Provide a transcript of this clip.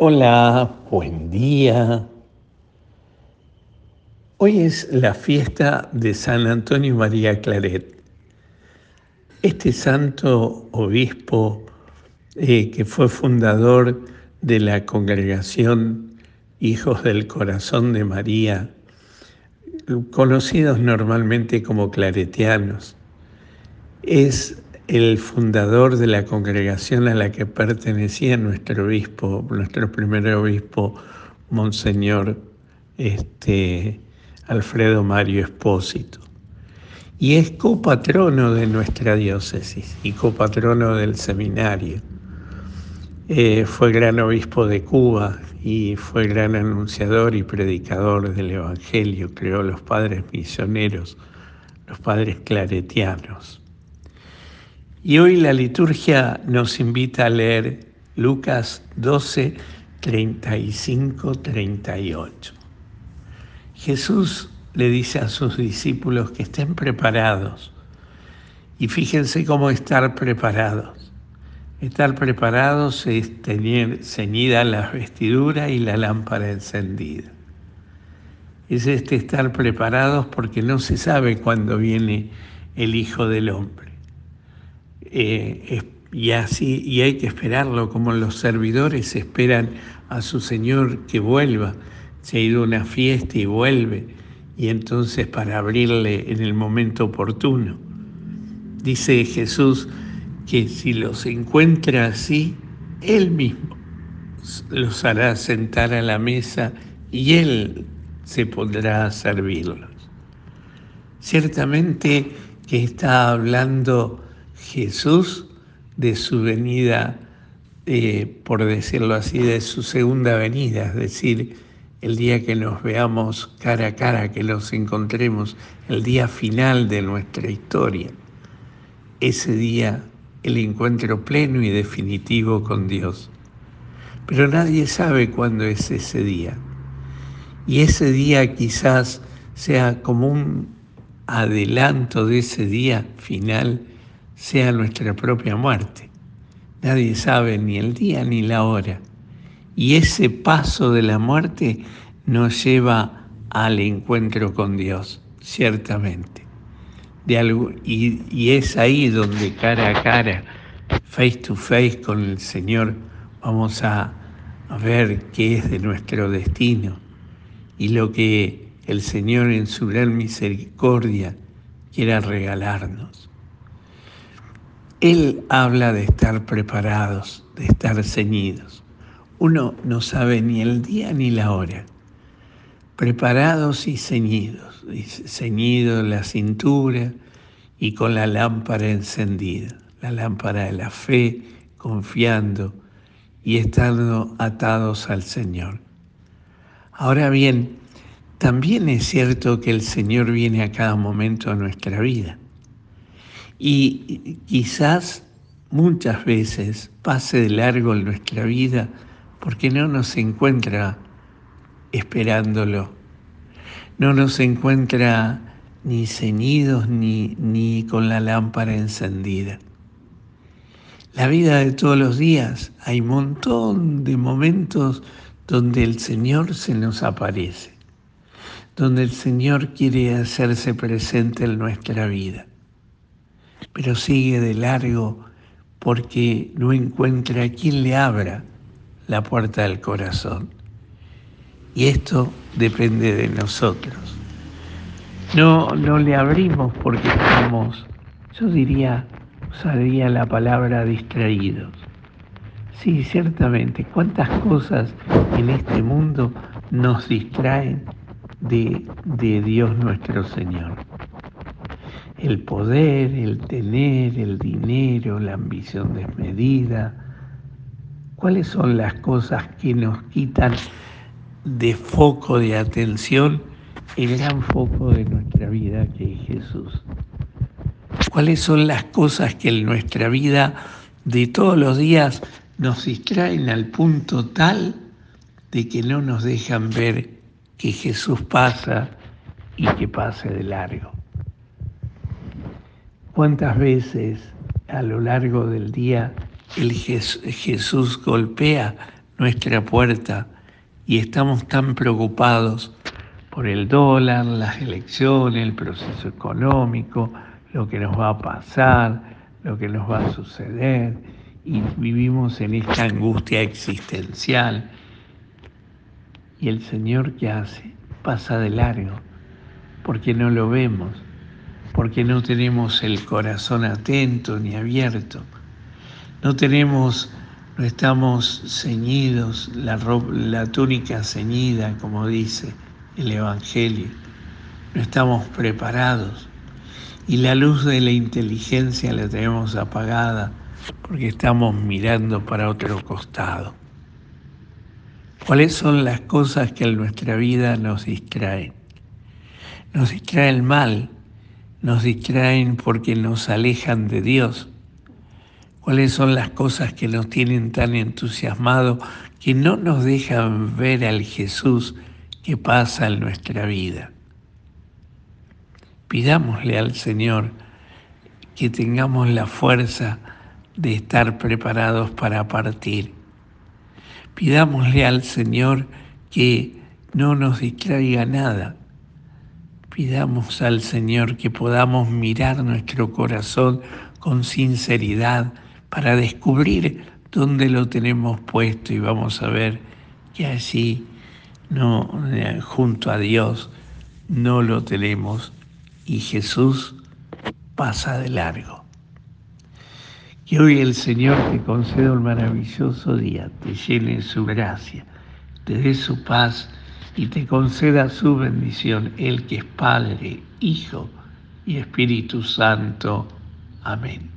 Hola, buen día. Hoy es la fiesta de San Antonio María Claret. Este santo obispo eh, que fue fundador de la congregación Hijos del Corazón de María, conocidos normalmente como claretianos, es el fundador de la congregación a la que pertenecía nuestro obispo, nuestro primer obispo, Monseñor este, Alfredo Mario Espósito. Y es copatrono de nuestra diócesis y copatrono del seminario. Eh, fue gran obispo de Cuba y fue gran anunciador y predicador del Evangelio, creó los padres misioneros, los padres claretianos. Y hoy la liturgia nos invita a leer Lucas 12, 35, 38. Jesús le dice a sus discípulos que estén preparados. Y fíjense cómo estar preparados. Estar preparados es tener ceñida la vestidura y la lámpara encendida. Es este estar preparados porque no se sabe cuándo viene el Hijo del Hombre. Eh, y así, y hay que esperarlo, como los servidores esperan a su Señor que vuelva. Se ha ido a una fiesta y vuelve, y entonces para abrirle en el momento oportuno. Dice Jesús que si los encuentra así, Él mismo los hará sentar a la mesa y Él se podrá a servirlos. Ciertamente que está hablando Jesús de su venida, eh, por decirlo así, de su segunda venida, es decir, el día que nos veamos cara a cara, que los encontremos, el día final de nuestra historia. Ese día, el encuentro pleno y definitivo con Dios. Pero nadie sabe cuándo es ese día. Y ese día quizás sea como un adelanto de ese día final sea nuestra propia muerte. Nadie sabe ni el día ni la hora. Y ese paso de la muerte nos lleva al encuentro con Dios, ciertamente. Y es ahí donde cara a cara, face to face con el Señor, vamos a, a ver qué es de nuestro destino y lo que el Señor en su gran misericordia quiera regalarnos. Él habla de estar preparados, de estar ceñidos. Uno no sabe ni el día ni la hora. Preparados y ceñidos, ceñido la cintura y con la lámpara encendida, la lámpara de la fe, confiando y estando atados al Señor. Ahora bien, también es cierto que el Señor viene a cada momento de nuestra vida y quizás muchas veces pase de largo en nuestra vida porque no nos encuentra esperándolo, no nos encuentra ni ceñidos ni, ni con la lámpara encendida. La vida de todos los días hay un montón de momentos donde el Señor se nos aparece, donde el Señor quiere hacerse presente en nuestra vida pero sigue de largo porque no encuentra quien le abra la puerta del corazón. Y esto depende de nosotros. No, no le abrimos porque estamos, yo diría, usaría la palabra distraídos. Sí, ciertamente, cuántas cosas en este mundo nos distraen de, de Dios nuestro Señor el poder, el tener, el dinero, la ambición desmedida. ¿Cuáles son las cosas que nos quitan de foco de atención el gran foco de nuestra vida que es Jesús? ¿Cuáles son las cosas que en nuestra vida de todos los días nos distraen al punto tal de que no nos dejan ver que Jesús pasa y que pase de largo? ¿Cuántas veces a lo largo del día el Jesús golpea nuestra puerta y estamos tan preocupados por el dólar, las elecciones, el proceso económico, lo que nos va a pasar, lo que nos va a suceder, y vivimos en esta angustia existencial. Y el Señor que hace pasa de largo, porque no lo vemos, porque no tenemos el corazón atento ni abierto, no tenemos, no estamos ceñidos, la, túnica ceñida, como dice el Evangelio, no estamos preparados y la luz de la inteligencia la tenemos apagada porque estamos mirando para otro costado. ¿Cuáles son las cosas que en nuestra vida nos distraen? Nos distrae el mal, nos distraen porque nos alejan de Dios. ¿Cuáles son las cosas que nos tienen tan entusiasmados que no nos dejan ver al Jesús que pasa en nuestra vida? Pidámosle al Señor que tengamos la fuerza de estar preparados para partir. Pidámosle al Señor que no nos distraiga nada. Pidamos al Señor que podamos mirar nuestro corazón con sinceridad para descubrir dónde lo tenemos puesto y vamos a ver que allí no eh, junto a Dios no lo tenemos y Jesús pasa de largo. Que hoy el Señor te conceda un maravilloso día, te llene su gracia, te dé su paz y te conceda su bendición, el que es Padre, Hijo y Espíritu Santo. Amén.